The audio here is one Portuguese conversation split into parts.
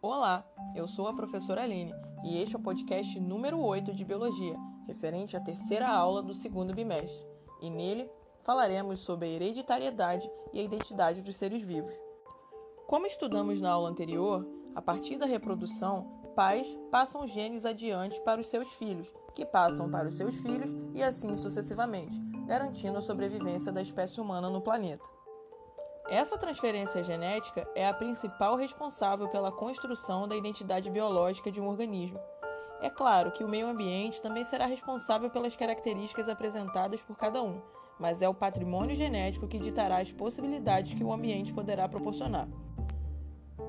Olá, eu sou a professora Aline e este é o podcast número 8 de Biologia, referente à terceira aula do segundo bimestre. E nele falaremos sobre a hereditariedade e a identidade dos seres vivos. Como estudamos na aula anterior, a partir da reprodução, pais passam genes adiante para os seus filhos, que passam para os seus filhos e assim sucessivamente, garantindo a sobrevivência da espécie humana no planeta. Essa transferência genética é a principal responsável pela construção da identidade biológica de um organismo. É claro que o meio ambiente também será responsável pelas características apresentadas por cada um, mas é o patrimônio genético que ditará as possibilidades que o ambiente poderá proporcionar.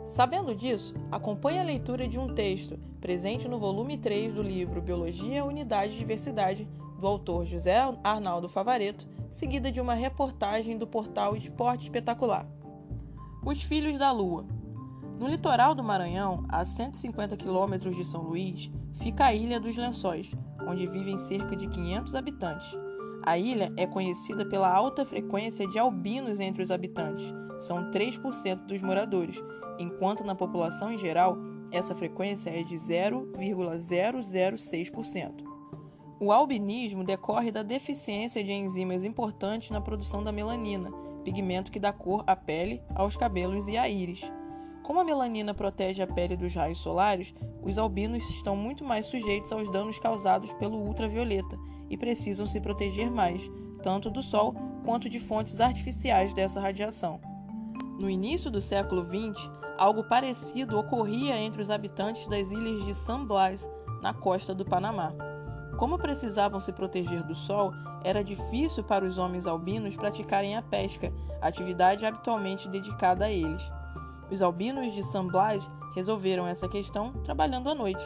Sabendo disso, acompanhe a leitura de um texto presente no volume 3 do livro Biologia, Unidade e Diversidade, do autor José Arnaldo Favareto, seguida de uma reportagem do portal Esporte Espetacular. Os Filhos da Lua. No litoral do Maranhão, a 150 quilômetros de São Luís, fica a Ilha dos Lençóis, onde vivem cerca de 500 habitantes. A ilha é conhecida pela alta frequência de albinos entre os habitantes, são 3% dos moradores, enquanto na população em geral essa frequência é de 0,006%. O albinismo decorre da deficiência de enzimas importantes na produção da melanina, pigmento que dá cor à pele, aos cabelos e à íris. Como a melanina protege a pele dos raios solares, os albinos estão muito mais sujeitos aos danos causados pelo ultravioleta e precisam se proteger mais, tanto do sol quanto de fontes artificiais dessa radiação. No início do século XX, algo parecido ocorria entre os habitantes das ilhas de San Blas, na costa do Panamá. Como precisavam se proteger do sol, era difícil para os homens albinos praticarem a pesca, atividade habitualmente dedicada a eles. Os albinos de San Blas resolveram essa questão trabalhando à noite.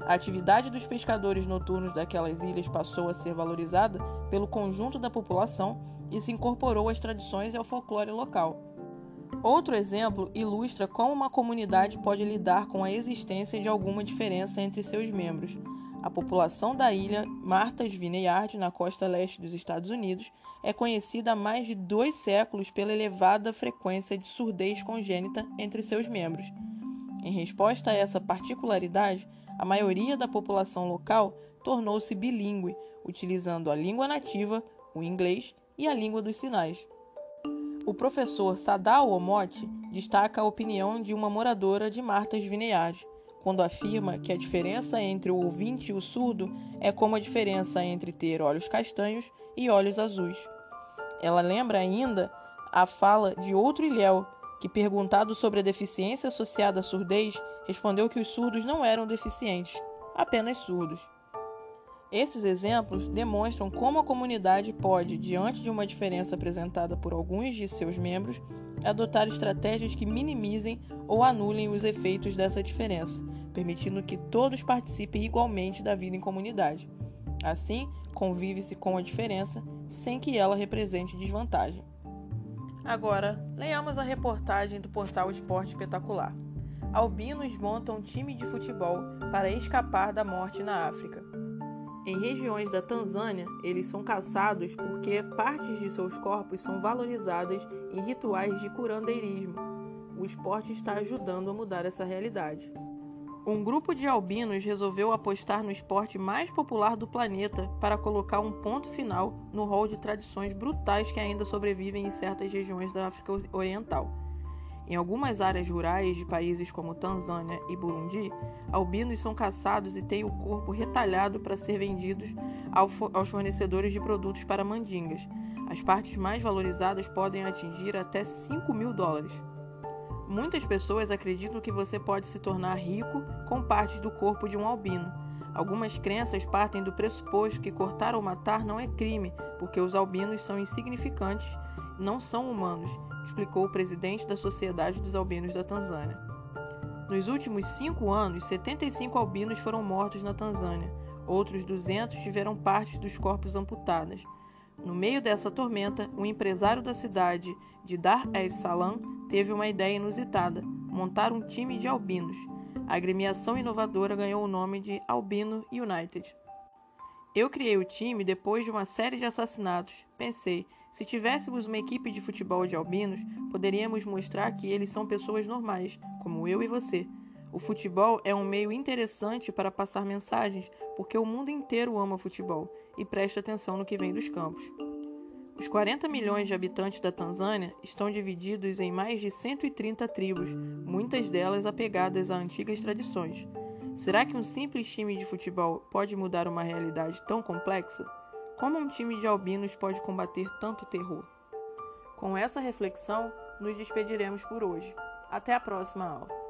A atividade dos pescadores noturnos daquelas ilhas passou a ser valorizada pelo conjunto da população e se incorporou às tradições e ao folclore local. Outro exemplo ilustra como uma comunidade pode lidar com a existência de alguma diferença entre seus membros. A população da ilha Martha's Vineyard, na costa leste dos Estados Unidos, é conhecida há mais de dois séculos pela elevada frequência de surdez congênita entre seus membros. Em resposta a essa particularidade, a maioria da população local tornou-se bilíngue, utilizando a língua nativa, o inglês e a língua dos sinais. O professor Sadao Omote destaca a opinião de uma moradora de Martha's Vineyard quando afirma que a diferença entre o ouvinte e o surdo é como a diferença entre ter olhos castanhos e olhos azuis. Ela lembra ainda a fala de outro ilhéu, que, perguntado sobre a deficiência associada à surdez, respondeu que os surdos não eram deficientes, apenas surdos. Esses exemplos demonstram como a comunidade pode, diante de uma diferença apresentada por alguns de seus membros, adotar estratégias que minimizem ou anulem os efeitos dessa diferença, permitindo que todos participem igualmente da vida em comunidade. Assim, convive-se com a diferença sem que ela represente desvantagem. Agora, leiamos a reportagem do portal Esporte Espetacular. Albinos montam um time de futebol para escapar da morte na África. Em regiões da Tanzânia, eles são caçados porque partes de seus corpos são valorizadas em rituais de curandeirismo. O esporte está ajudando a mudar essa realidade. Um grupo de albinos resolveu apostar no esporte mais popular do planeta para colocar um ponto final no rol de tradições brutais que ainda sobrevivem em certas regiões da África Oriental. Em algumas áreas rurais de países como Tanzânia e Burundi, albinos são caçados e têm o corpo retalhado para ser vendidos aos fornecedores de produtos para mandingas. As partes mais valorizadas podem atingir até 5 mil dólares. Muitas pessoas acreditam que você pode se tornar rico com partes do corpo de um albino. Algumas crenças partem do pressuposto que cortar ou matar não é crime, porque os albinos são insignificantes, não são humanos, explicou o presidente da Sociedade dos Albinos da Tanzânia. Nos últimos cinco anos, 75 albinos foram mortos na Tanzânia. Outros 200 tiveram partes dos corpos amputadas. No meio dessa tormenta, um empresário da cidade de Dar es Salaam teve uma ideia inusitada: montar um time de albinos. A agremiação inovadora ganhou o nome de Albino United. Eu criei o time depois de uma série de assassinatos. Pensei, se tivéssemos uma equipe de futebol de albinos, poderíamos mostrar que eles são pessoas normais, como eu e você. O futebol é um meio interessante para passar mensagens porque o mundo inteiro ama futebol e presta atenção no que vem dos campos. Os 40 milhões de habitantes da Tanzânia estão divididos em mais de 130 tribos, muitas delas apegadas a antigas tradições. Será que um simples time de futebol pode mudar uma realidade tão complexa? Como um time de albinos pode combater tanto terror? Com essa reflexão, nos despediremos por hoje. Até a próxima aula.